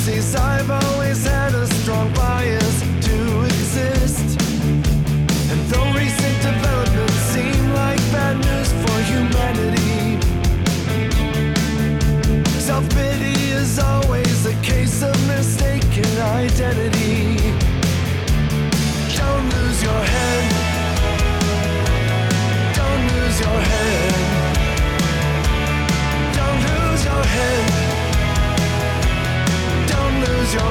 fantasies. I've always had a strong bias to exist. And though recent developments seem like bad news for humanity, self pity is always a case of mistaken identity.